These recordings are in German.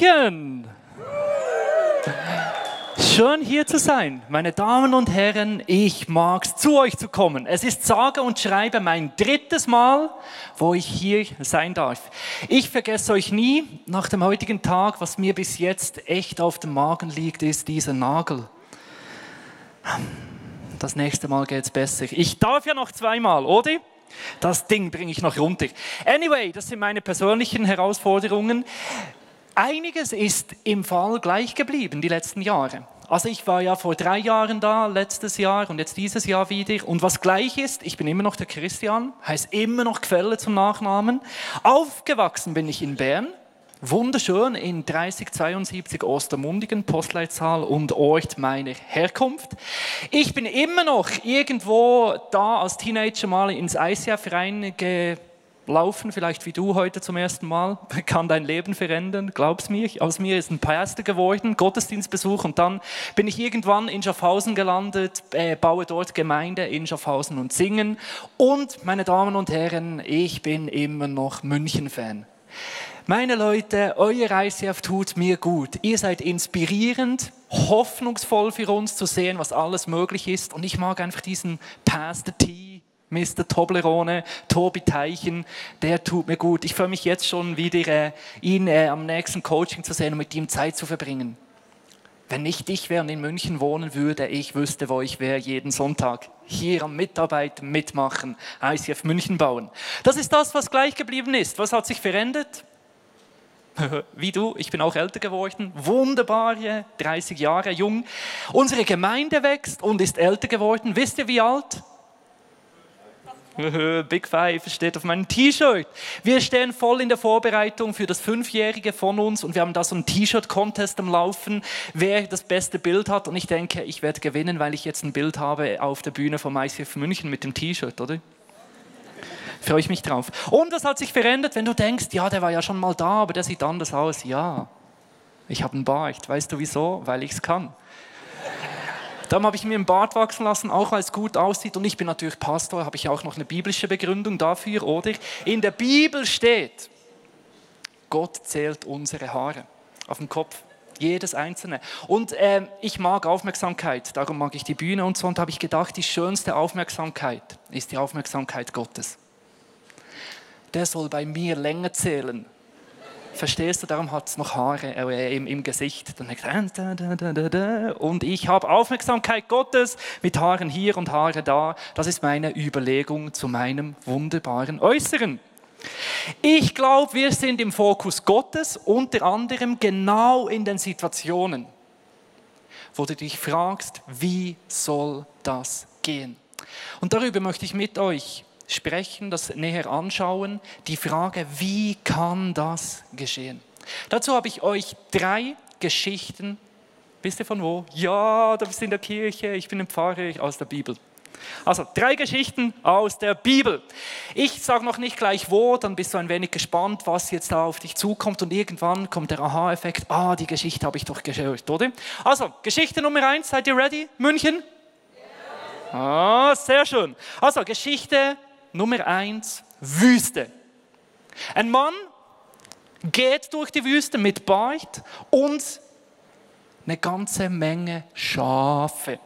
Hallo München! Schön hier zu sein, meine Damen und Herren. Ich mag es, zu euch zu kommen. Es ist sage und schreibe mein drittes Mal, wo ich hier sein darf. Ich vergesse euch nie. Nach dem heutigen Tag, was mir bis jetzt echt auf dem Magen liegt, ist dieser Nagel. Das nächste Mal geht es besser. Ich darf ja noch zweimal, oder? Das Ding bringe ich noch runter. Anyway, das sind meine persönlichen Herausforderungen. Einiges ist im Fall gleich geblieben die letzten Jahre. Also ich war ja vor drei Jahren da, letztes Jahr und jetzt dieses Jahr wieder. Und was gleich ist, ich bin immer noch der Christian, heißt immer noch Quelle zum Nachnamen. Aufgewachsen bin ich in Bern, wunderschön in 3072 Ostermundigen, Postleitzahl und Ort meiner Herkunft. Ich bin immer noch irgendwo da als Teenager mal ins ICF reingelaufen, vielleicht wie du heute zum ersten Mal, kann dein Leben verändern, glaub's mir. Aus mir ist ein Pastor geworden, Gottesdienstbesuch und dann bin ich irgendwann in Schaffhausen gelandet, äh, baue dort Gemeinde in Schaffhausen und Singen und meine Damen und Herren, ich bin immer noch München-Fan. Meine Leute, euer ICF tut mir gut. Ihr seid inspirierend, hoffnungsvoll für uns zu sehen, was alles möglich ist. Und ich mag einfach diesen Pastor T, Mr. Toblerone, Tobi Teichen, der tut mir gut. Ich freue mich jetzt schon wieder, äh, ihn äh, am nächsten Coaching zu sehen und mit ihm Zeit zu verbringen. Wenn nicht ich wäre und in München wohnen würde, ich wüsste, wo ich wäre jeden Sonntag. Hier am Mitarbeiten, mitmachen, ICF München bauen. Das ist das, was gleich geblieben ist. Was hat sich verändert? wie du, ich bin auch älter geworden, wunderbare 30 Jahre jung. Unsere Gemeinde wächst und ist älter geworden. Wisst ihr, wie alt? Big Five steht auf meinem T-Shirt. Wir stehen voll in der Vorbereitung für das Fünfjährige von uns und wir haben da so einen T-Shirt-Contest am Laufen, wer das beste Bild hat. Und ich denke, ich werde gewinnen, weil ich jetzt ein Bild habe auf der Bühne vom ICF München mit dem T-Shirt, oder? Freue ich mich drauf. Und was hat sich verändert, wenn du denkst, ja, der war ja schon mal da, aber der sieht anders aus? Ja, ich habe einen Bart. Weißt du wieso? Weil ich es kann. Dann habe ich mir einen Bart wachsen lassen, auch weil es gut aussieht. Und ich bin natürlich Pastor, habe ich auch noch eine biblische Begründung dafür, oder? In der Bibel steht, Gott zählt unsere Haare auf dem Kopf. Jedes einzelne. Und äh, ich mag Aufmerksamkeit, darum mag ich die Bühne und so. Und habe ich gedacht, die schönste Aufmerksamkeit ist die Aufmerksamkeit Gottes der soll bei mir länger zählen. Verstehst du, darum hat es noch Haare im, im, Gesicht. Dann denkt, und ich habe Aufmerksamkeit Gottes mit Haaren hier und Haare da. Das ist meine Überlegung zu meinem wunderbaren Äußeren. Ich glaube, wir sind im Fokus Gottes, unter anderem genau in den Situationen, wo du dich fragst, wie soll das gehen? Und darüber möchte ich mit euch sprechen, das näher anschauen, die Frage, wie kann das geschehen? Dazu habe ich euch drei Geschichten, wisst ihr von wo? Ja, du bist in der Kirche, ich bin ein Pfarrer aus der Bibel. Also drei Geschichten aus der Bibel. Ich sage noch nicht gleich wo, dann bist du ein wenig gespannt, was jetzt da auf dich zukommt und irgendwann kommt der Aha-Effekt, ah, die Geschichte habe ich doch gehört, oder? Also, Geschichte Nummer eins, seid ihr ready? München? Ah, sehr schön. Also, Geschichte Nummer eins, Wüste. Ein Mann geht durch die Wüste mit Bart und eine ganze Menge Schafe.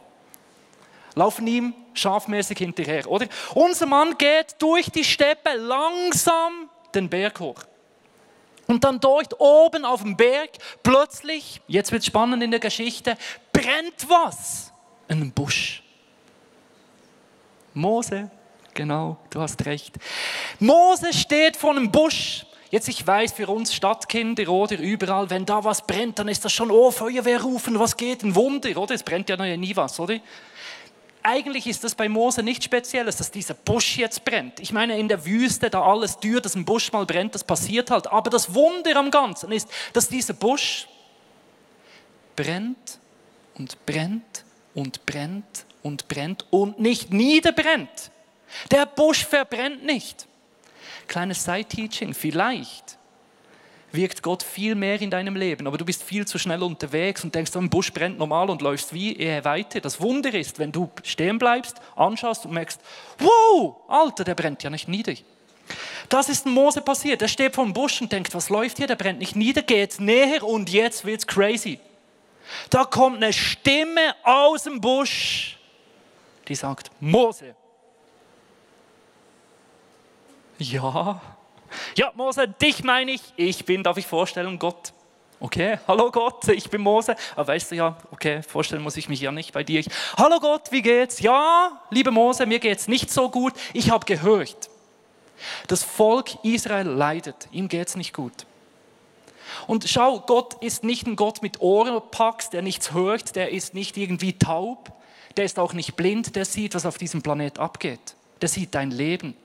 Laufen ihm schafmäßig hinterher, oder? Unser Mann geht durch die Steppe langsam den Berg hoch. Und dann dort oben auf dem Berg, plötzlich, jetzt wird es spannend in der Geschichte, brennt was. Ein Busch. Mose Genau, du hast recht. Mose steht vor einem Busch. Jetzt, ich weiß, für uns Stadtkinder oder überall, wenn da was brennt, dann ist das schon, oh, Feuerwehr rufen, was geht, ein Wunder, oder? Es brennt ja noch nie was, oder? Eigentlich ist das bei Mose nicht Spezielles, dass dieser Busch jetzt brennt. Ich meine, in der Wüste, da alles dürr, dass ein Busch mal brennt, das passiert halt. Aber das Wunder am Ganzen ist, dass dieser Busch brennt und brennt und brennt und brennt und nicht niederbrennt. Der Busch verbrennt nicht. Kleines Side-Teaching, vielleicht wirkt Gott viel mehr in deinem Leben, aber du bist viel zu schnell unterwegs und denkst, ein Busch brennt normal und läufst wie er weiter. Das Wunder ist, wenn du stehen bleibst, anschaust und merkst, wow, Alter, der brennt ja nicht nieder. Das ist Mose passiert. Er steht vor dem Busch und denkt, was läuft hier? Der brennt nicht nieder, geht näher und jetzt wird's crazy. Da kommt eine Stimme aus dem Busch, die sagt, Mose. Ja, ja, Mose, dich meine ich. Ich bin, darf ich vorstellen, Gott. Okay, hallo Gott, ich bin Mose. Aber weißt du ja, okay, vorstellen muss ich mich ja nicht bei dir. Ich, hallo Gott, wie geht's? Ja, liebe Mose, mir geht's nicht so gut. Ich habe gehört, das Volk Israel leidet. Ihm geht's nicht gut. Und schau, Gott ist nicht ein Gott mit Ohrenpacks, der nichts hört, der ist nicht irgendwie taub, der ist auch nicht blind, der sieht, was auf diesem Planet abgeht. Der sieht dein Leben.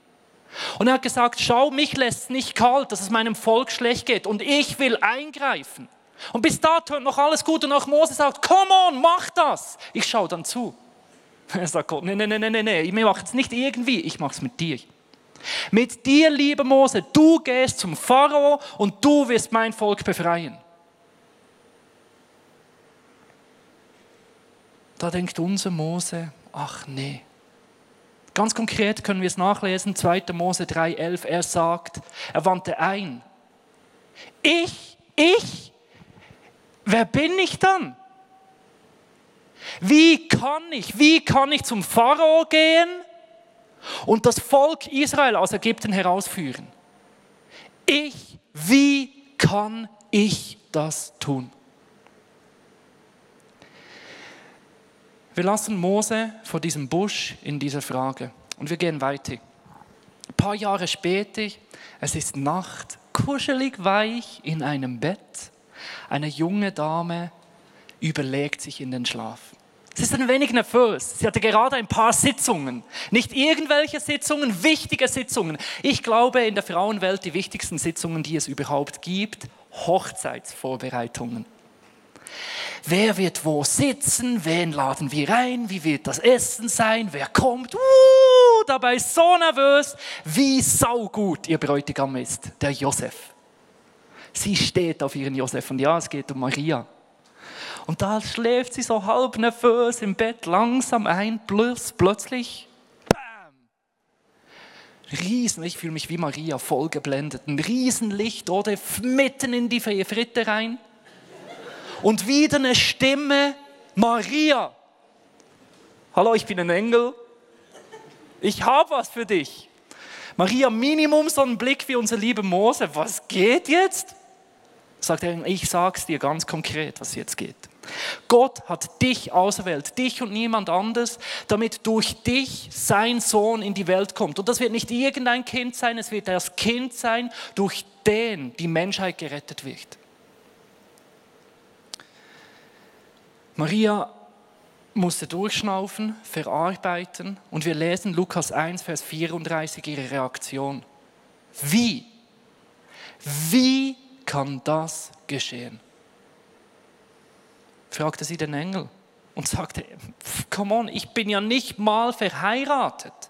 Und er hat gesagt, schau, mich lässt es nicht kalt, dass es meinem Volk schlecht geht und ich will eingreifen. Und bis dato noch alles gut und auch Mose sagt, come on, mach das. Ich schaue dann zu. Er sagt Gott, nee, nee, nee, nee, nee, ich mache es nicht irgendwie, ich mache es mit dir. Mit dir, lieber Mose, du gehst zum Pharao und du wirst mein Volk befreien. Da denkt unser Mose, ach nee, Ganz konkret können wir es nachlesen, 2. Mose 3,11. Er sagt, er wandte ein. Ich, ich, wer bin ich dann? Wie kann ich, wie kann ich zum Pharao gehen und das Volk Israel aus Ägypten herausführen? Ich, wie kann ich das tun? Wir lassen Mose vor diesem Busch in dieser Frage und wir gehen weiter. Ein paar Jahre später, es ist Nacht, kuschelig weich in einem Bett. Eine junge Dame überlegt sich in den Schlaf. Sie ist ein wenig nervös. Sie hatte gerade ein paar Sitzungen. Nicht irgendwelche Sitzungen, wichtige Sitzungen. Ich glaube, in der Frauenwelt die wichtigsten Sitzungen, die es überhaupt gibt, Hochzeitsvorbereitungen. Wer wird wo sitzen? Wen laden wir ein? Wie wird das Essen sein? Wer kommt? Uh, dabei so nervös, wie saugut ihr Bräutigam ist, der Josef. Sie steht auf ihren Josef und ja, es geht um Maria. Und da schläft sie so halb nervös im Bett langsam ein, plus plötzlich, Riesen, ich fühle mich wie Maria, voll geblendet, ein Riesenlicht oder mitten in die Fritte rein und wieder eine Stimme, Maria. Hallo, ich bin ein Engel. Ich habe was für dich. Maria, Minimum so einen Blick wie unser lieber Mose. Was geht jetzt? Sagt er, ich sag's dir ganz konkret, was jetzt geht. Gott hat dich auserwählt, dich und niemand anders, damit durch dich sein Sohn in die Welt kommt. Und das wird nicht irgendein Kind sein, es wird das Kind sein, durch den die Menschheit gerettet wird. Maria musste durchschnaufen, verarbeiten und wir lesen Lukas 1, Vers 34 ihre Reaktion. Wie? Wie kann das geschehen? fragte sie den Engel und sagte, come on, ich bin ja nicht mal verheiratet.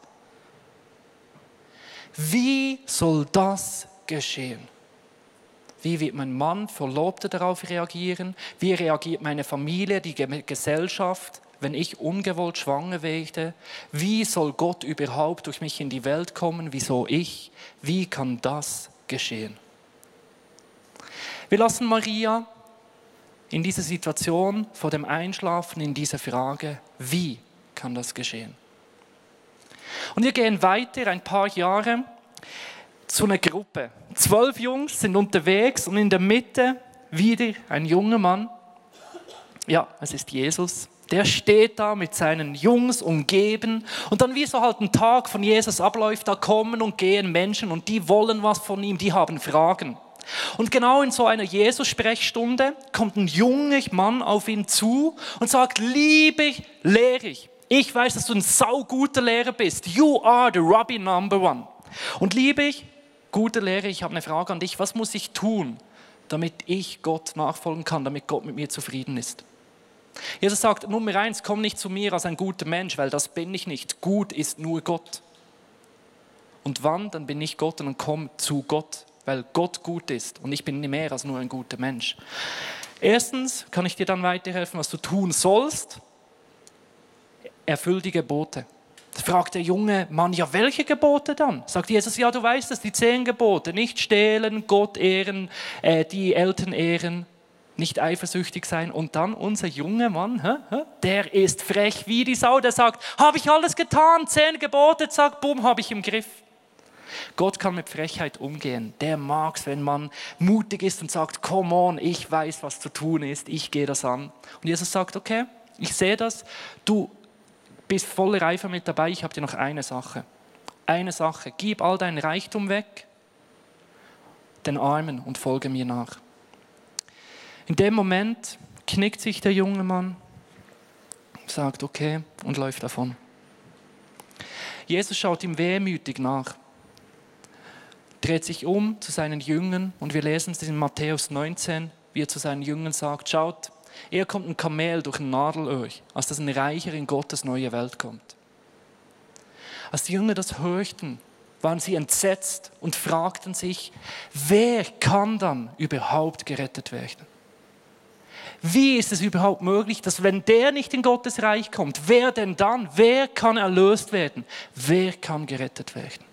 Wie soll das geschehen? Wie wird mein Mann, Verlobte darauf reagieren? Wie reagiert meine Familie, die Gesellschaft, wenn ich ungewollt schwanger werde? Wie soll Gott überhaupt durch mich in die Welt kommen? Wieso ich? Wie kann das geschehen? Wir lassen Maria in dieser Situation vor dem Einschlafen in dieser Frage, wie kann das geschehen? Und wir gehen weiter ein paar Jahre zu einer Gruppe. Zwölf Jungs sind unterwegs und in der Mitte wieder ein junger Mann. Ja, es ist Jesus. Der steht da mit seinen Jungs umgeben und dann wie so halt ein Tag von Jesus abläuft, da kommen und gehen Menschen und die wollen was von ihm, die haben Fragen. Und genau in so einer Jesus-Sprechstunde kommt ein junger Mann auf ihn zu und sagt, liebe Lehrer, ich weiß, dass du ein sauguter Lehrer bist. You are the Rabbi number one. Und liebe ich, Gute Lehre, ich habe eine Frage an dich. Was muss ich tun, damit ich Gott nachfolgen kann, damit Gott mit mir zufrieden ist? Jesus sagt, Nummer eins, komm nicht zu mir als ein guter Mensch, weil das bin ich nicht. Gut ist nur Gott. Und wann, dann bin ich Gott und dann komm zu Gott, weil Gott gut ist und ich bin mehr als nur ein guter Mensch. Erstens kann ich dir dann weiterhelfen, was du tun sollst. Erfüll die Gebote. Fragt der junge Mann, ja, welche Gebote dann? Sagt Jesus, ja, du weißt es, die zehn Gebote. Nicht stehlen, Gott ehren, äh, die Eltern ehren, nicht eifersüchtig sein. Und dann unser junger Mann, hä, hä, der ist frech wie die Sau, der sagt, habe ich alles getan, zehn Gebote, zack, bumm, habe ich im Griff. Gott kann mit Frechheit umgehen. Der mag es, wenn man mutig ist und sagt, come on, ich weiß, was zu tun ist, ich gehe das an. Und Jesus sagt, okay, ich sehe das, du bist voller Reifer mit dabei, ich habe dir noch eine Sache. Eine Sache, gib all dein Reichtum weg, den Armen und folge mir nach. In dem Moment knickt sich der junge Mann, sagt okay und läuft davon. Jesus schaut ihm wehmütig nach dreht sich um zu seinen Jüngern und wir lesen es in Matthäus 19, wie er zu seinen Jüngern sagt, schaut, er kommt ein Kamel durch ein Nadelöhr, als dass ein Reicher in Gottes neue Welt kommt. Als die Jünger das hörten, waren sie entsetzt und fragten sich, wer kann dann überhaupt gerettet werden? Wie ist es überhaupt möglich, dass wenn der nicht in Gottes Reich kommt, wer denn dann? Wer kann erlöst werden? Wer kann gerettet werden?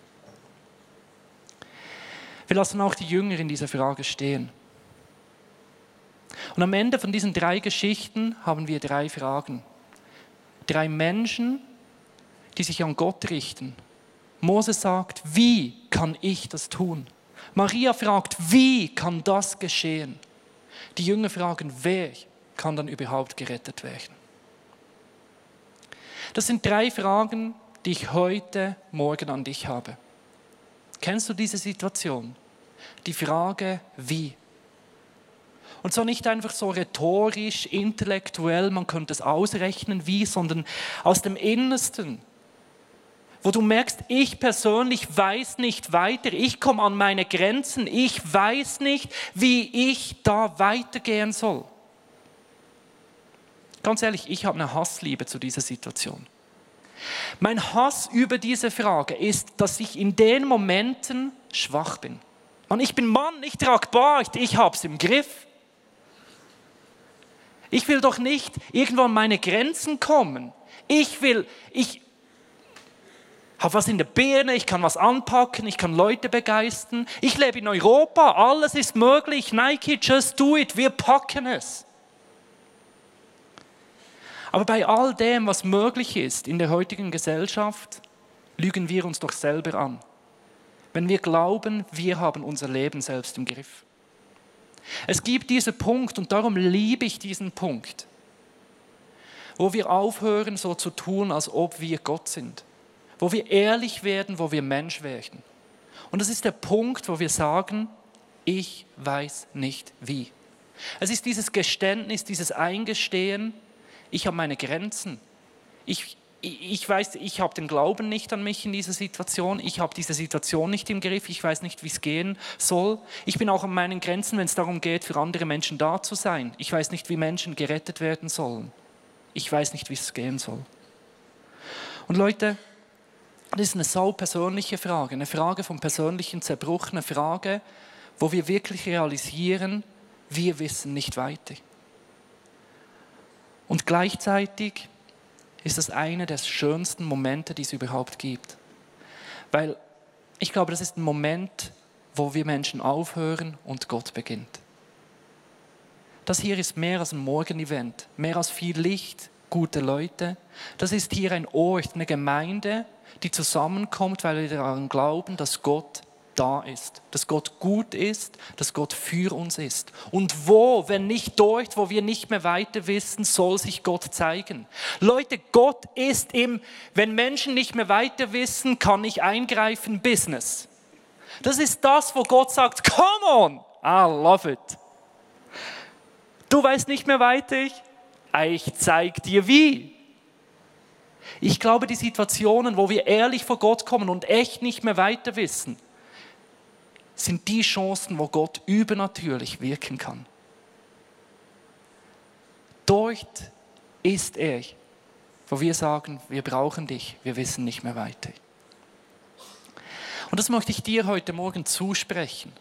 Wir lassen auch die Jünger in dieser Frage stehen. Und am Ende von diesen drei Geschichten haben wir drei Fragen. Drei Menschen, die sich an Gott richten. Mose sagt, wie kann ich das tun? Maria fragt, wie kann das geschehen? Die Jünger fragen, wer kann dann überhaupt gerettet werden? Das sind drei Fragen, die ich heute Morgen an dich habe. Kennst du diese Situation? Die Frage, wie? Und zwar nicht einfach so rhetorisch, intellektuell, man könnte es ausrechnen, wie, sondern aus dem Innersten, wo du merkst, ich persönlich weiß nicht weiter, ich komme an meine Grenzen, ich weiß nicht, wie ich da weitergehen soll. Ganz ehrlich, ich habe eine Hassliebe zu dieser Situation. Mein Hass über diese Frage ist, dass ich in den Momenten schwach bin. Mann, ich bin Mann, ich trage Bart, ich hab's im Griff. Ich will doch nicht irgendwo an meine Grenzen kommen. Ich will, ich habe was in der Birne, ich kann was anpacken, ich kann Leute begeistern. Ich lebe in Europa, alles ist möglich. Nike, just do it, wir packen es. Aber bei all dem, was möglich ist in der heutigen Gesellschaft, lügen wir uns doch selber an. Wenn wir glauben, wir haben unser Leben selbst im Griff. Es gibt diesen Punkt und darum liebe ich diesen Punkt, wo wir aufhören, so zu tun, als ob wir Gott sind, wo wir ehrlich werden, wo wir Mensch werden. Und das ist der Punkt, wo wir sagen, ich weiß nicht wie. Es ist dieses Geständnis, dieses Eingestehen, ich habe meine Grenzen. Ich, ich weiß, ich habe den Glauben nicht an mich in dieser Situation. Ich habe diese Situation nicht im Griff. Ich weiß nicht, wie es gehen soll. Ich bin auch an meinen Grenzen, wenn es darum geht, für andere Menschen da zu sein. Ich weiß nicht, wie Menschen gerettet werden sollen. Ich weiß nicht, wie es gehen soll. Und Leute, das ist eine sau persönliche Frage, eine Frage vom persönlichen Zerbruch, eine Frage, wo wir wirklich realisieren, wir wissen nicht weiter. Und gleichzeitig ist das einer der schönsten Momente, die es überhaupt gibt. Weil ich glaube, das ist ein Moment, wo wir Menschen aufhören und Gott beginnt. Das hier ist mehr als ein Morgenevent, mehr als viel Licht, gute Leute. Das ist hier ein Ort, eine Gemeinde, die zusammenkommt, weil wir daran glauben, dass Gott da ist, dass Gott gut ist, dass Gott für uns ist. Und wo, wenn nicht dort, wo wir nicht mehr weiter wissen, soll sich Gott zeigen. Leute, Gott ist im, wenn Menschen nicht mehr weiter wissen, kann ich eingreifen, Business. Das ist das, wo Gott sagt, come on, I love it. Du weißt nicht mehr weiter, ich zeig dir wie. Ich glaube, die Situationen, wo wir ehrlich vor Gott kommen und echt nicht mehr weiter wissen, sind die Chancen, wo Gott übernatürlich wirken kann. Dort ist er, wo wir sagen, wir brauchen dich, wir wissen nicht mehr weiter. Und das möchte ich dir heute Morgen zusprechen.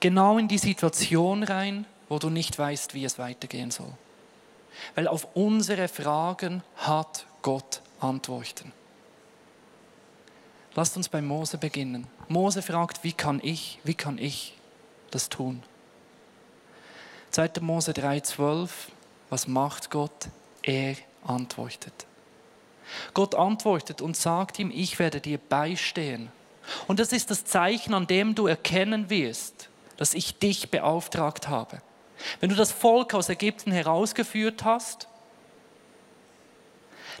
Genau in die Situation rein, wo du nicht weißt, wie es weitergehen soll. Weil auf unsere Fragen hat Gott Antworten. Lasst uns bei Mose beginnen. Mose fragt, wie kann ich, wie kann ich das tun? 2. Mose 3,12, was macht Gott? Er antwortet. Gott antwortet und sagt ihm, ich werde dir beistehen. Und das ist das Zeichen, an dem du erkennen wirst, dass ich dich beauftragt habe. Wenn du das Volk aus Ägypten herausgeführt hast,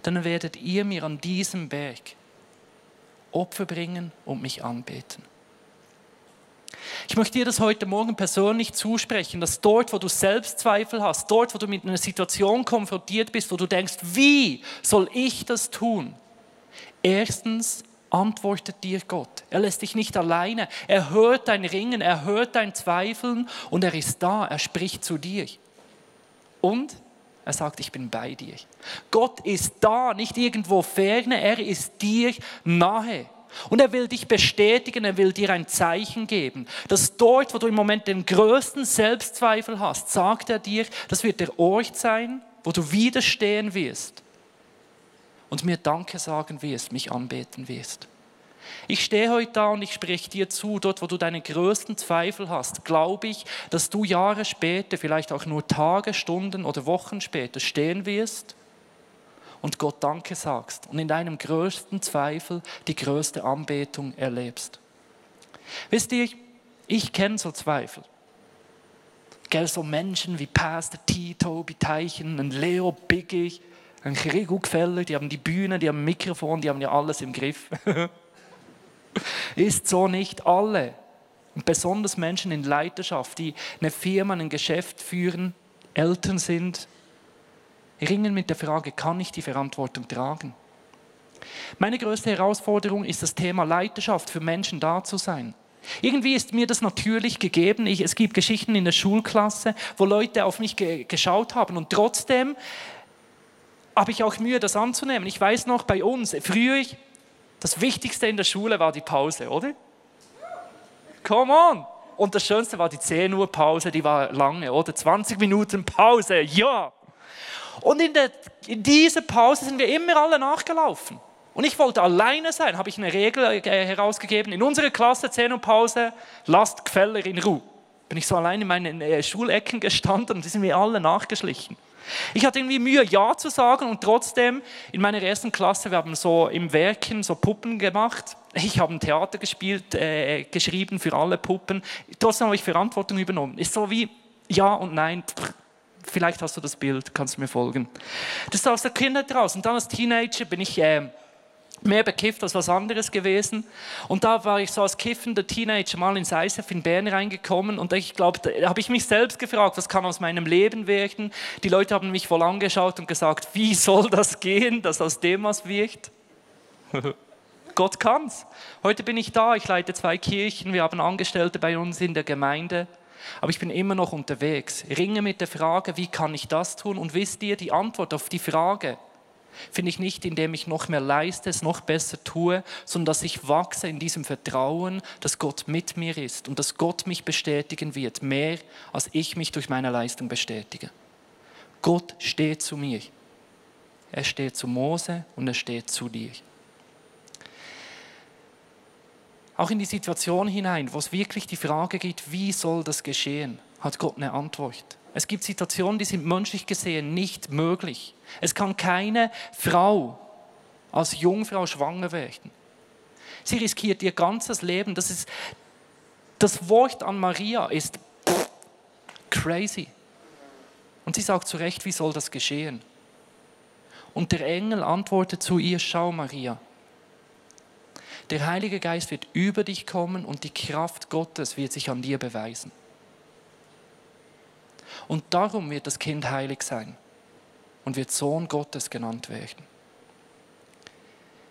dann werdet ihr mir an diesem Berg Opfer bringen und mich anbeten. Ich möchte dir das heute Morgen persönlich zusprechen, dass dort, wo du Selbstzweifel hast, dort, wo du mit einer Situation konfrontiert bist, wo du denkst, wie soll ich das tun? Erstens antwortet dir Gott. Er lässt dich nicht alleine. Er hört dein Ringen, er hört dein Zweifeln und er ist da, er spricht zu dir. Und er sagt, ich bin bei dir. Gott ist da, nicht irgendwo ferne, er ist dir nahe. Und er will dich bestätigen, er will dir ein Zeichen geben, dass dort, wo du im Moment den größten Selbstzweifel hast, sagt er dir, das wird der Ort sein, wo du widerstehen wirst und mir Danke sagen wirst, mich anbeten wirst. Ich stehe heute da und ich spreche dir zu, dort wo du deine größten Zweifel hast, glaube ich, dass du Jahre später, vielleicht auch nur Tage, Stunden oder Wochen später stehen wirst und Gott Danke sagst und in deinem größten Zweifel die größte Anbetung erlebst. Wisst ihr, ich kenne so Zweifel. Gell, so Menschen wie Pastor Tito, Tobi Teichen, ein Leo Biggie, ein Gregor Gefeller, die haben die Bühne, die haben ein Mikrofon, die haben ja alles im Griff. ist so nicht alle. Besonders Menschen in Leiterschaft, die eine Firma, ein Geschäft führen, Eltern sind, ringen mit der Frage, kann ich die Verantwortung tragen? Meine größte Herausforderung ist das Thema Leiterschaft, für Menschen da zu sein. Irgendwie ist mir das natürlich gegeben. Ich, es gibt Geschichten in der Schulklasse, wo Leute auf mich ge geschaut haben und trotzdem habe ich auch Mühe, das anzunehmen. Ich weiß noch, bei uns, früher, das Wichtigste in der Schule war die Pause, oder? Come on! Und das Schönste war die 10 Uhr Pause, die war lange, oder? 20 Minuten Pause, ja! Und in, der, in dieser Pause sind wir immer alle nachgelaufen. Und ich wollte alleine sein, habe ich eine Regel äh, herausgegeben. In unserer Klasse 10 Uhr Pause, lasst Gefäller in Ruhe. Bin ich so allein in meinen äh, Schulecken gestanden und die sind mir alle nachgeschlichen. Ich hatte irgendwie Mühe, Ja zu sagen und trotzdem in meiner ersten Klasse, wir haben so im Werken so Puppen gemacht. Ich habe ein Theater gespielt, äh, geschrieben für alle Puppen. Trotzdem habe ich Verantwortung übernommen. Ist so wie Ja und Nein. Vielleicht hast du das Bild, kannst du mir folgen. Das ist aus der Kindheit raus. Und dann als Teenager bin ich äh, mehr bekifft als was anderes gewesen. Und da war ich so als kiffender Teenager mal ins ISF in Bern reingekommen und ich glaube, da habe ich mich selbst gefragt, was kann aus meinem Leben werden? Die Leute haben mich voll angeschaut und gesagt, wie soll das gehen, dass aus dem was wird? Gott kann's. Heute bin ich da, ich leite zwei Kirchen, wir haben Angestellte bei uns in der Gemeinde. Aber ich bin immer noch unterwegs. Ringe mit der Frage, wie kann ich das tun? Und wisst ihr, die Antwort auf die Frage, finde ich nicht, indem ich noch mehr leiste, es noch besser tue, sondern dass ich wachse in diesem Vertrauen, dass Gott mit mir ist und dass Gott mich bestätigen wird, mehr als ich mich durch meine Leistung bestätige. Gott steht zu mir. Er steht zu Mose und er steht zu dir. Auch in die Situation hinein, wo es wirklich die Frage geht, wie soll das geschehen, hat Gott eine Antwort. Es gibt Situationen, die sind menschlich gesehen nicht möglich. Es kann keine Frau als Jungfrau schwanger werden. Sie riskiert ihr ganzes Leben. Das, ist, das Wort an Maria ist crazy. Und sie sagt zu Recht, wie soll das geschehen? Und der Engel antwortet zu ihr, schau Maria, der Heilige Geist wird über dich kommen und die Kraft Gottes wird sich an dir beweisen. Und darum wird das Kind heilig sein und wird Sohn Gottes genannt werden.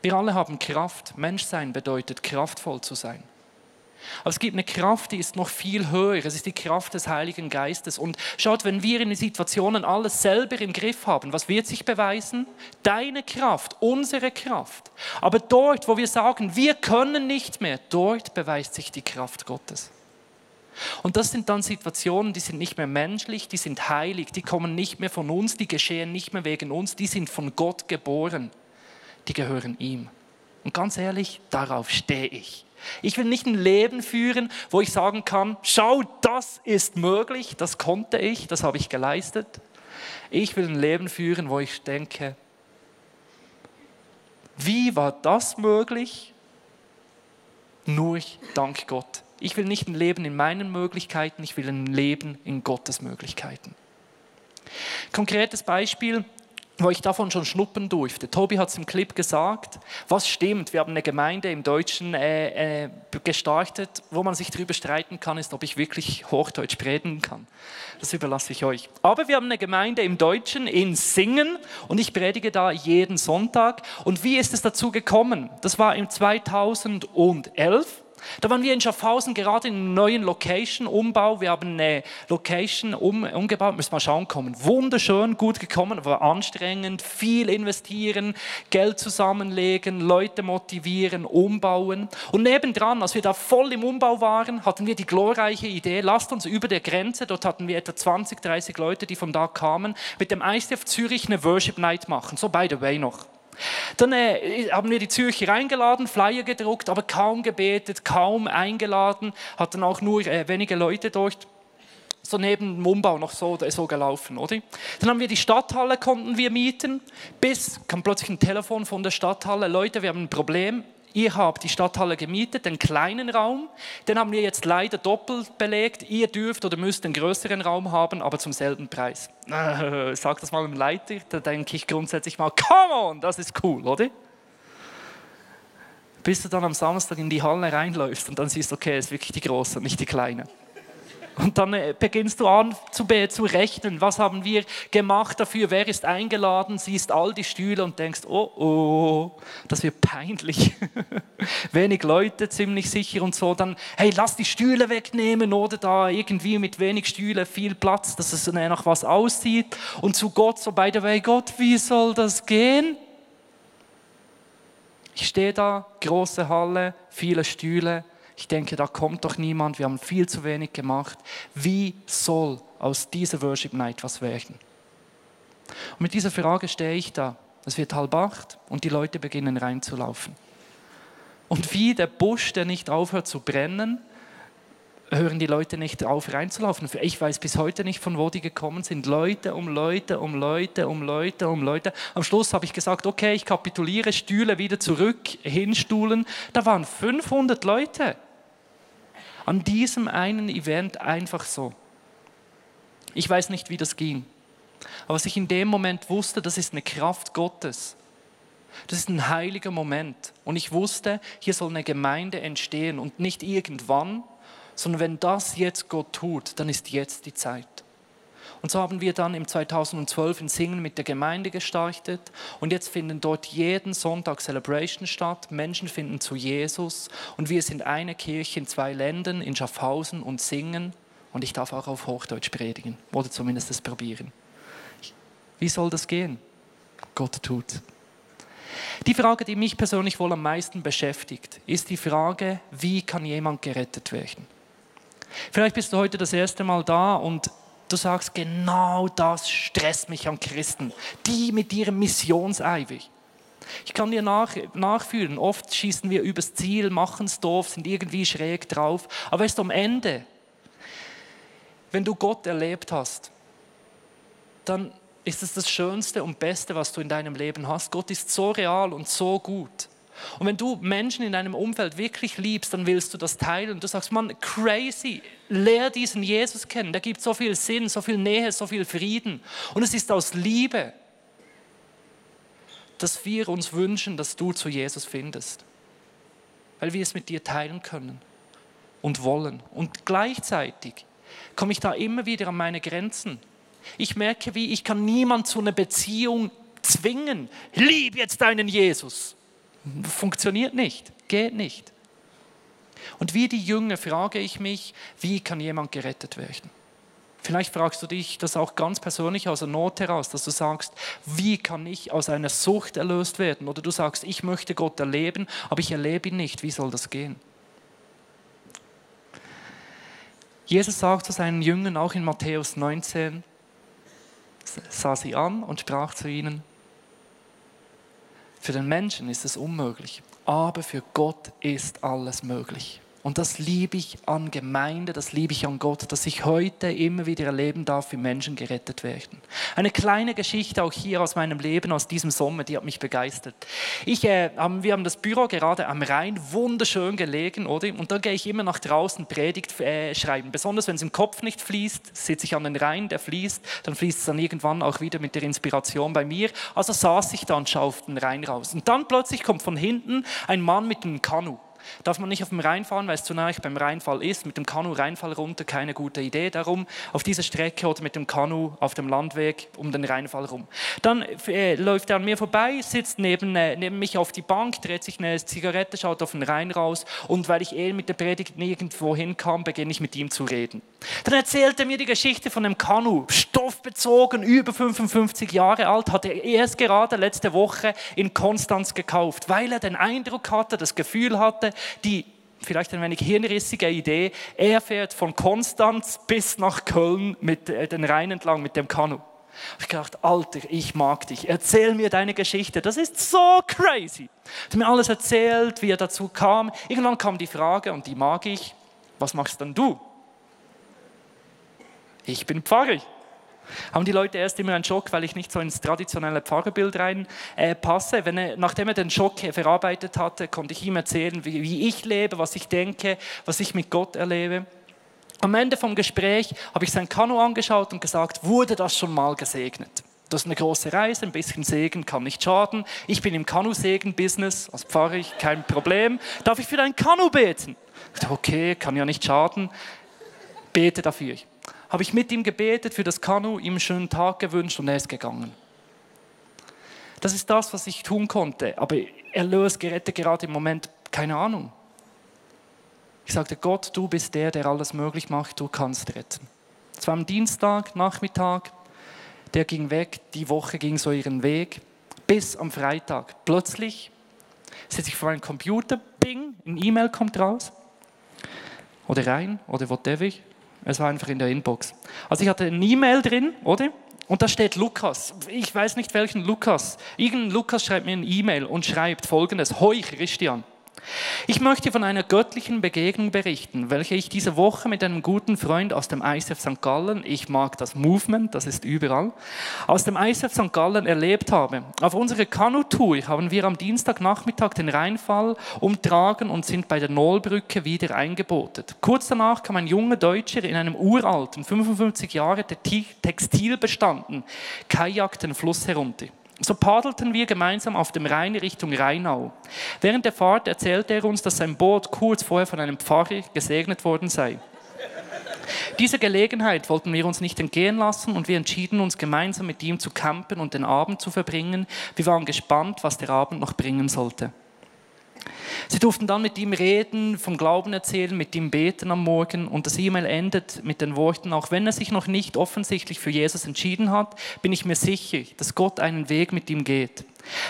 Wir alle haben Kraft. Menschsein bedeutet kraftvoll zu sein. Aber es gibt eine Kraft, die ist noch viel höher. Es ist die Kraft des Heiligen Geistes. Und schaut, wenn wir in den Situationen alles selber im Griff haben, was wird sich beweisen? Deine Kraft, unsere Kraft. Aber dort, wo wir sagen, wir können nicht mehr, dort beweist sich die Kraft Gottes. Und das sind dann Situationen, die sind nicht mehr menschlich, die sind heilig, die kommen nicht mehr von uns, die geschehen nicht mehr wegen uns, die sind von Gott geboren, die gehören ihm. Und ganz ehrlich, darauf stehe ich. Ich will nicht ein Leben führen, wo ich sagen kann, schau, das ist möglich, das konnte ich, das habe ich geleistet. Ich will ein Leben führen, wo ich denke, wie war das möglich? Nur dank Gott. Ich will nicht ein Leben in meinen Möglichkeiten, ich will ein Leben in Gottes Möglichkeiten. Konkretes Beispiel, wo ich davon schon schnuppern durfte. Tobi hat es im Clip gesagt, was stimmt. Wir haben eine Gemeinde im Deutschen äh, äh, gestartet, wo man sich darüber streiten kann, ist, ob ich wirklich Hochdeutsch predigen kann. Das überlasse ich euch. Aber wir haben eine Gemeinde im Deutschen in Singen und ich predige da jeden Sonntag. Und wie ist es dazu gekommen? Das war im 2011. Da waren wir in Schaffhausen gerade in einer neuen Location, Umbau. Wir haben eine Location um, umgebaut, müssen mal schauen kommen. Wunderschön, gut gekommen, aber anstrengend, viel investieren, Geld zusammenlegen, Leute motivieren, umbauen. Und nebendran, als wir da voll im Umbau waren, hatten wir die glorreiche Idee, lasst uns über der Grenze, dort hatten wir etwa 20, 30 Leute, die von da kamen, mit dem ICF Zürich eine Worship Night machen. So by the way noch. Dann äh, haben wir die Zürcher eingeladen, Flyer gedruckt, aber kaum gebetet, kaum eingeladen, hatten auch nur äh, wenige Leute dort. So neben dem Umbau noch so, so gelaufen, oder? Dann haben wir die Stadthalle, konnten wir mieten, bis kam plötzlich ein Telefon von der Stadthalle, Leute, wir haben ein Problem, Ihr habt die Stadthalle gemietet, den kleinen Raum, den haben wir jetzt leider doppelt belegt. Ihr dürft oder müsst den größeren Raum haben, aber zum selben Preis. Äh, sag das mal dem Leiter, da denke ich grundsätzlich mal, come on, das ist cool, oder? Bis du dann am Samstag in die Halle reinläufst und dann siehst, okay, es ist wirklich die große, nicht die kleine. Und dann äh, beginnst du an zu, zu rechnen, was haben wir gemacht dafür, wer ist eingeladen, siehst all die Stühle und denkst, oh oh, das wird peinlich. wenig Leute, ziemlich sicher und so. Dann, hey, lass die Stühle wegnehmen oder da irgendwie mit wenig Stühle viel Platz, dass es nach was aussieht. Und zu Gott, so by the way, Gott, wie soll das gehen? Ich stehe da, große Halle, viele Stühle ich denke, da kommt doch niemand, wir haben viel zu wenig gemacht. Wie soll aus dieser Worship Night was werden? Und mit dieser Frage stehe ich da. Es wird halb acht und die Leute beginnen reinzulaufen. Und wie der Busch, der nicht aufhört zu brennen, hören die Leute nicht auf reinzulaufen. Ich weiß bis heute nicht, von wo die gekommen sind. Leute um Leute um Leute um Leute um Leute. Am Schluss habe ich gesagt, okay, ich kapituliere, Stühle wieder zurück, hinstuhlen. Da waren 500 Leute. An diesem einen Event einfach so. Ich weiß nicht, wie das ging. Aber was ich in dem Moment wusste, das ist eine Kraft Gottes. Das ist ein heiliger Moment. Und ich wusste, hier soll eine Gemeinde entstehen und nicht irgendwann, sondern wenn das jetzt Gott tut, dann ist jetzt die Zeit. Und so haben wir dann im 2012 in Singen mit der Gemeinde gestartet und jetzt finden dort jeden Sonntag Celebration statt. Menschen finden zu Jesus und wir sind eine Kirche in zwei Ländern, in Schaffhausen und Singen und ich darf auch auf Hochdeutsch predigen oder zumindest das probieren. Wie soll das gehen? Gott tut. Die Frage, die mich persönlich wohl am meisten beschäftigt, ist die Frage, wie kann jemand gerettet werden? Vielleicht bist du heute das erste Mal da und Du sagst, genau das stresst mich an Christen. Die mit ihrem Missionseifer. Ich kann dir nach, nachfühlen, oft schießen wir übers Ziel, machen es doof, sind irgendwie schräg drauf. Aber du, am Ende, wenn du Gott erlebt hast, dann ist es das Schönste und Beste, was du in deinem Leben hast. Gott ist so real und so gut. Und wenn du Menschen in deinem Umfeld wirklich liebst, dann willst du das teilen. Und du sagst, Mann, crazy, lehr diesen Jesus kennen. Der gibt so viel Sinn, so viel Nähe, so viel Frieden. Und es ist aus Liebe, dass wir uns wünschen, dass du zu Jesus findest. Weil wir es mit dir teilen können und wollen. Und gleichzeitig komme ich da immer wieder an meine Grenzen. Ich merke, wie ich kann niemand zu einer Beziehung zwingen. Lieb jetzt deinen Jesus. Funktioniert nicht, geht nicht. Und wie die Jünger frage ich mich, wie kann jemand gerettet werden? Vielleicht fragst du dich das auch ganz persönlich aus der Not heraus, dass du sagst, wie kann ich aus einer Sucht erlöst werden? Oder du sagst, ich möchte Gott erleben, aber ich erlebe ihn nicht. Wie soll das gehen? Jesus sagt zu seinen Jüngern auch in Matthäus 19, sah sie an und sprach zu ihnen, für den Menschen ist es unmöglich, aber für Gott ist alles möglich. Und das liebe ich an Gemeinde, das liebe ich an Gott, dass ich heute immer wieder erleben darf, wie Menschen gerettet werden. Eine kleine Geschichte auch hier aus meinem Leben, aus diesem Sommer, die hat mich begeistert. Ich, äh, wir haben das Büro gerade am Rhein, wunderschön gelegen, oder? Und da gehe ich immer nach draußen Predigt äh, schreiben. Besonders wenn es im Kopf nicht fließt, sitze ich an den Rhein, der fließt, dann fließt es dann irgendwann auch wieder mit der Inspiration bei mir. Also saß ich da und schaue auf den Rhein raus. Und dann plötzlich kommt von hinten ein Mann mit einem Kanu darf man nicht auf dem Rhein fahren, weil es zu nahe beim Rheinfall ist. Mit dem Kanu Rheinfall runter, keine gute Idee. Darum auf dieser Strecke oder mit dem Kanu auf dem Landweg um den Rheinfall rum. Dann äh, läuft er an mir vorbei, sitzt neben, äh, neben mich auf die Bank, dreht sich eine Zigarette, schaut auf den Rhein raus und weil ich eh mit der Predigt nirgendwo hinkam, beginne ich mit ihm zu reden. Dann erzählt er mir die Geschichte von dem Kanu, stoffbezogen, über 55 Jahre alt, hat er erst gerade letzte Woche in Konstanz gekauft, weil er den Eindruck hatte, das Gefühl hatte, die vielleicht ein wenig hirnrissige Idee, er fährt von Konstanz bis nach Köln mit äh, den Rhein entlang mit dem Kanu. Ich gedacht, Alter, ich mag dich. Erzähl mir deine Geschichte. Das ist so crazy. Er hat mir alles erzählt, wie er dazu kam. Irgendwann kam die Frage, und die mag ich, was machst denn du? Ich bin Pfarrer haben die Leute erst immer einen Schock, weil ich nicht so ins traditionelle Pfarrerbild reinpasse. Äh, er, nachdem er den Schock verarbeitet hatte, konnte ich ihm erzählen, wie, wie ich lebe, was ich denke, was ich mit Gott erlebe. Am Ende vom Gespräch habe ich sein Kanu angeschaut und gesagt, wurde das schon mal gesegnet? Das ist eine große Reise, ein bisschen Segen kann nicht schaden. Ich bin im Kanu-Segen-Business, als Pfarrer kein Problem. Darf ich für dein Kanu beten? Ich dachte, okay, kann ja nicht schaden. Bete dafür habe ich mit ihm gebetet für das Kanu, ihm einen schönen Tag gewünscht und er ist gegangen. Das ist das, was ich tun konnte. Aber erlöst, gerettet gerade im Moment, keine Ahnung. Ich sagte, Gott, du bist der, der alles möglich macht, du kannst retten. Es war am Dienstag, Nachmittag, der ging weg, die Woche ging so ihren Weg, bis am Freitag. Plötzlich sitze ich vor einem Computer, bing, ein E-Mail kommt raus. Oder rein, oder whatever. Es war einfach in der Inbox. Also ich hatte eine E-Mail drin, oder? Und da steht Lukas. Ich weiß nicht welchen Lukas. Irgendein Lukas schreibt mir eine E-Mail und schreibt folgendes. Hoi Christian. Ich möchte von einer göttlichen Begegnung berichten, welche ich diese Woche mit einem guten Freund aus dem ISF St. Gallen, ich mag das Movement, das ist überall, aus dem ISF St. Gallen erlebt habe. Auf unserer Kanutour haben wir am Dienstagnachmittag den Rheinfall umtragen und sind bei der Nollbrücke wieder eingebotet. Kurz danach kam ein junger Deutscher in einem uralten, 55 Jahre Textilbestanden, Kajak den Fluss herunter. So paddelten wir gemeinsam auf dem Rhein Richtung Rheinau. Während der Fahrt erzählte er uns, dass sein Boot kurz vorher von einem Pfarrer gesegnet worden sei. Diese Gelegenheit wollten wir uns nicht entgehen lassen und wir entschieden uns gemeinsam mit ihm zu campen und den Abend zu verbringen. Wir waren gespannt, was der Abend noch bringen sollte. Sie durften dann mit ihm reden, vom Glauben erzählen, mit ihm beten am Morgen und das E-Mail endet mit den Worten, auch wenn er sich noch nicht offensichtlich für Jesus entschieden hat, bin ich mir sicher, dass Gott einen Weg mit ihm geht.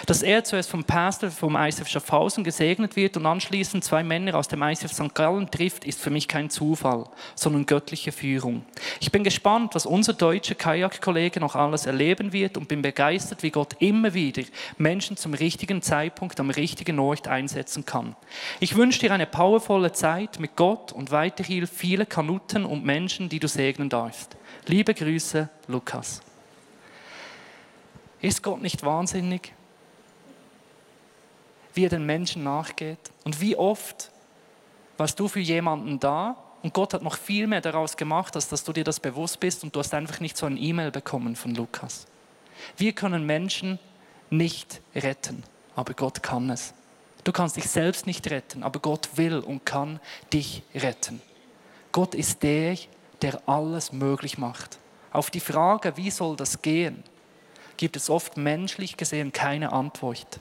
Dass er zuerst vom Pastor vom ICF Schaffhausen gesegnet wird und anschließend zwei Männer aus dem ICF St. Gallen trifft, ist für mich kein Zufall, sondern göttliche Führung. Ich bin gespannt, was unser deutscher Kajak-Kollege noch alles erleben wird und bin begeistert, wie Gott immer wieder Menschen zum richtigen Zeitpunkt am richtigen Ort einsetzen kann. Ich wünsche dir eine powervolle Zeit mit Gott und weiterhin viele Kanuten und Menschen, die du segnen darfst. Liebe Grüße, Lukas. Ist Gott nicht wahnsinnig? Wie er den Menschen nachgeht. Und wie oft warst du für jemanden da und Gott hat noch viel mehr daraus gemacht, als dass du dir das bewusst bist und du hast einfach nicht so ein E-Mail bekommen von Lukas. Wir können Menschen nicht retten, aber Gott kann es. Du kannst dich selbst nicht retten, aber Gott will und kann dich retten. Gott ist der, der alles möglich macht. Auf die Frage, wie soll das gehen, gibt es oft menschlich gesehen keine Antwort.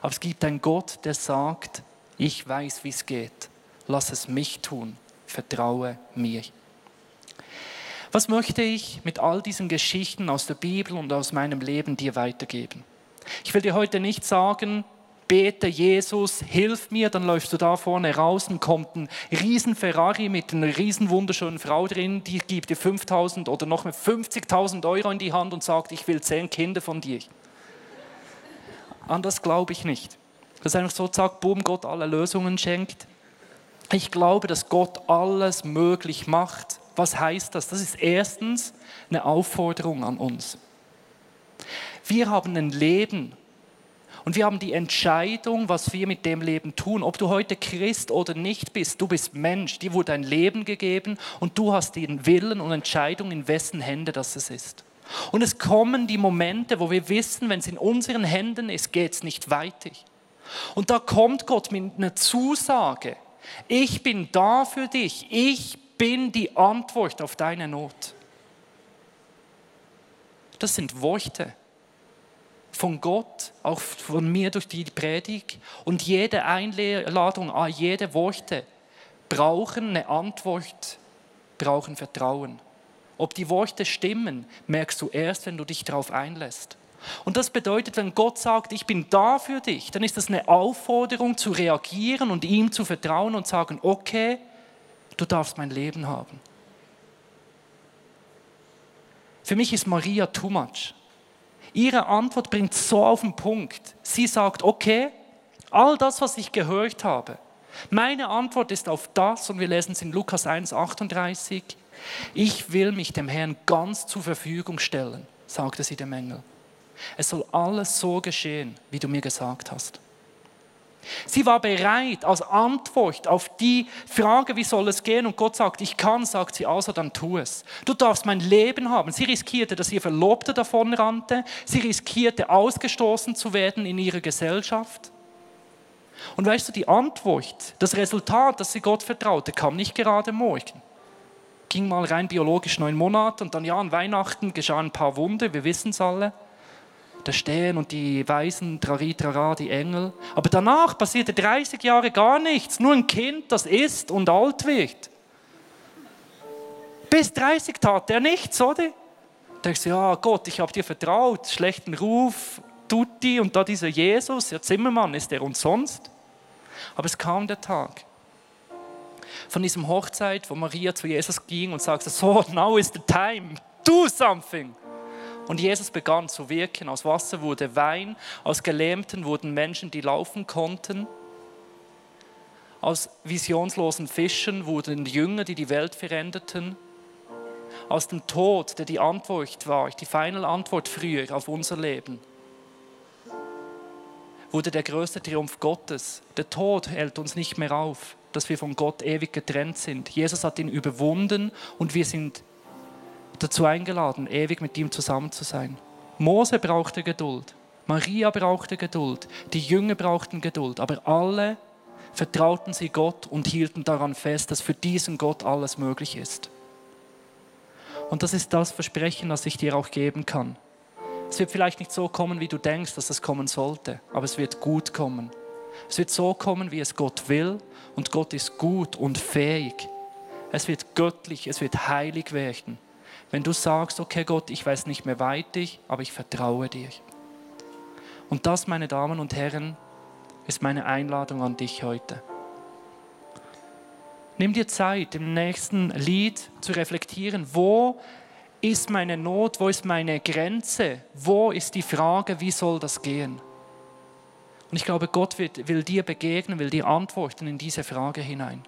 Aber es gibt einen Gott, der sagt, ich weiß, wie es geht. Lass es mich tun. Vertraue mir. Was möchte ich mit all diesen Geschichten aus der Bibel und aus meinem Leben dir weitergeben? Ich will dir heute nicht sagen, bete Jesus, hilf mir, dann läufst du da vorne raus und kommt ein riesen Ferrari mit einer riesen wunderschönen Frau drin, die gibt dir 5000 oder noch mehr 50.000 Euro in die Hand und sagt, ich will zehn Kinder von dir. An das glaube ich nicht. Dass einfach so zack, boom, Gott alle Lösungen schenkt. Ich glaube, dass Gott alles möglich macht. Was heißt das? Das ist erstens eine Aufforderung an uns. Wir haben ein Leben und wir haben die Entscheidung, was wir mit dem Leben tun. Ob du heute Christ oder nicht bist, du bist Mensch, dir wurde ein Leben gegeben und du hast den Willen und Entscheidung, in wessen Hände das es ist. Und es kommen die Momente, wo wir wissen, wenn es in unseren Händen ist, geht es nicht weiter. Und da kommt Gott mit einer Zusage. Ich bin da für dich. Ich bin die Antwort auf deine Not. Das sind Worte von Gott, auch von mir durch die Predigt. Und jede Einladung, jede Worte brauchen eine Antwort, brauchen Vertrauen. Ob die Worte stimmen, merkst du erst, wenn du dich darauf einlässt. Und das bedeutet, wenn Gott sagt, ich bin da für dich, dann ist das eine Aufforderung zu reagieren und ihm zu vertrauen und sagen, okay, du darfst mein Leben haben. Für mich ist Maria too much. Ihre Antwort bringt so auf den Punkt. Sie sagt, okay, all das, was ich gehört habe, meine Antwort ist auf das, und wir lesen es in Lukas 1, 38, ich will mich dem Herrn ganz zur Verfügung stellen, sagte sie dem Engel. Es soll alles so geschehen, wie du mir gesagt hast. Sie war bereit als Antwort auf die Frage, wie soll es gehen? Und Gott sagt, ich kann, sagt sie, also dann tu es. Du darfst mein Leben haben. Sie riskierte, dass ihr Verlobter davonrannte. Sie riskierte, ausgestoßen zu werden in ihrer Gesellschaft. Und weißt du, die Antwort, das Resultat, dass sie Gott vertraute, kam nicht gerade morgen. Ging mal rein biologisch neun Monate und dann ja, an Weihnachten geschahen ein paar Wunder, wir wissen es alle da stehen und die Weisen, trari, trara, die Engel. Aber danach passierte 30 Jahre gar nichts, nur ein Kind, das isst und alt wird. Bis 30 tat er nichts, oder? Da denkst du, ja Gott, ich habe dir vertraut, schlechten Ruf, Tutti und da dieser Jesus, ja Zimmermann, ist er und sonst? Aber es kam der Tag von diesem Hochzeit, wo Maria zu Jesus ging und sagte, so, now is the time, do something. Und Jesus begann zu wirken. Aus Wasser wurde Wein, aus Gelähmten wurden Menschen, die laufen konnten. Aus visionslosen Fischen wurden Jünger, die die Welt veränderten. Aus dem Tod, der die Antwort war, die final Antwort früher auf unser Leben, wurde der größte Triumph Gottes. Der Tod hält uns nicht mehr auf, dass wir von Gott ewig getrennt sind. Jesus hat ihn überwunden und wir sind dazu eingeladen, ewig mit ihm zusammen zu sein. Mose brauchte Geduld, Maria brauchte Geduld, die Jünger brauchten Geduld, aber alle vertrauten sie Gott und hielten daran fest, dass für diesen Gott alles möglich ist. Und das ist das Versprechen, das ich dir auch geben kann. Es wird vielleicht nicht so kommen, wie du denkst, dass es kommen sollte, aber es wird gut kommen. Es wird so kommen, wie es Gott will und Gott ist gut und fähig. Es wird göttlich, es wird heilig werden. Wenn du sagst, okay Gott, ich weiß nicht mehr weiter, aber ich vertraue dir. Und das, meine Damen und Herren, ist meine Einladung an dich heute. Nimm dir Zeit, im nächsten Lied zu reflektieren, wo ist meine Not, wo ist meine Grenze, wo ist die Frage, wie soll das gehen? Und ich glaube, Gott wird, will dir begegnen, will dir antworten in diese Frage hinein.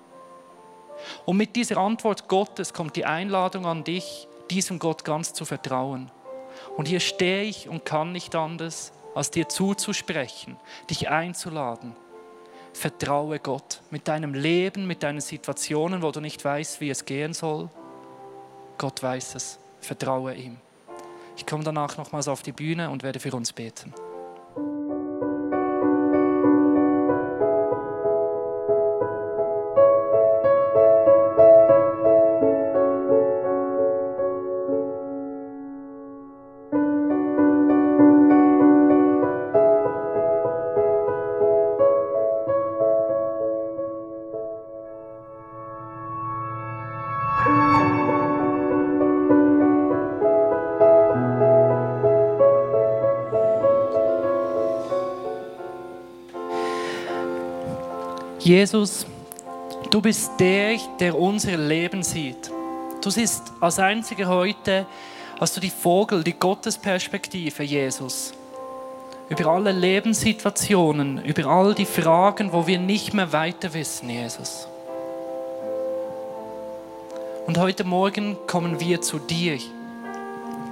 Und mit dieser Antwort Gottes kommt die Einladung an dich, diesem Gott ganz zu vertrauen. Und hier stehe ich und kann nicht anders, als dir zuzusprechen, dich einzuladen. Vertraue Gott mit deinem Leben, mit deinen Situationen, wo du nicht weißt, wie es gehen soll. Gott weiß es. Vertraue ihm. Ich komme danach nochmals auf die Bühne und werde für uns beten. Jesus, du bist der, der unser Leben sieht. Du siehst als einziger heute, hast du die Vogel, die Gottesperspektive, Jesus. über alle Lebenssituationen, über all die Fragen, wo wir nicht mehr weiter wissen, Jesus. Und heute Morgen kommen wir zu dir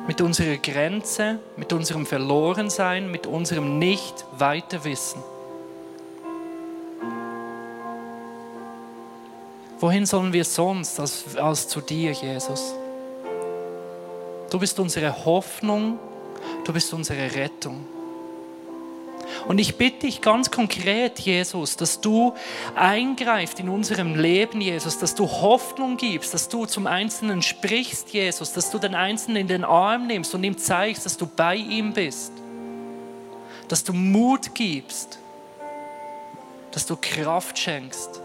mit unserer Grenze, mit unserem Verlorensein, mit unserem Nicht-Weiterwissen. Wohin sollen wir sonst als, als zu dir, Jesus? Du bist unsere Hoffnung, du bist unsere Rettung. Und ich bitte dich ganz konkret, Jesus, dass du eingreifst in unserem Leben, Jesus, dass du Hoffnung gibst, dass du zum Einzelnen sprichst, Jesus, dass du den Einzelnen in den Arm nimmst und ihm zeigst, dass du bei ihm bist, dass du Mut gibst, dass du Kraft schenkst,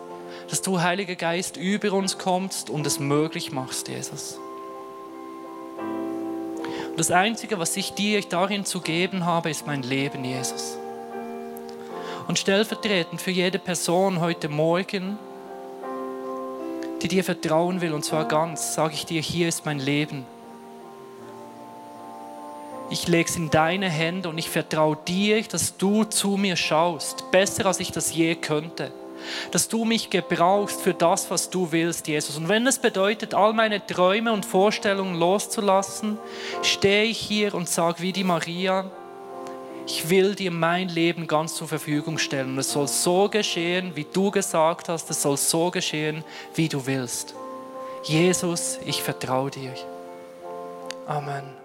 dass du, Heiliger Geist, über uns kommst und es möglich machst, Jesus. Und das Einzige, was ich dir darin zu geben habe, ist mein Leben, Jesus. Und stellvertretend für jede Person heute Morgen, die dir vertrauen will, und zwar ganz, sage ich dir, hier ist mein Leben. Ich lege es in deine Hände und ich vertraue dir, dass du zu mir schaust, besser als ich das je könnte. Dass du mich gebrauchst für das, was du willst, Jesus. Und wenn es bedeutet, all meine Träume und Vorstellungen loszulassen, stehe ich hier und sage wie die Maria, ich will dir mein Leben ganz zur Verfügung stellen. Und es soll so geschehen, wie du gesagt hast. Es soll so geschehen, wie du willst. Jesus, ich vertraue dir. Amen.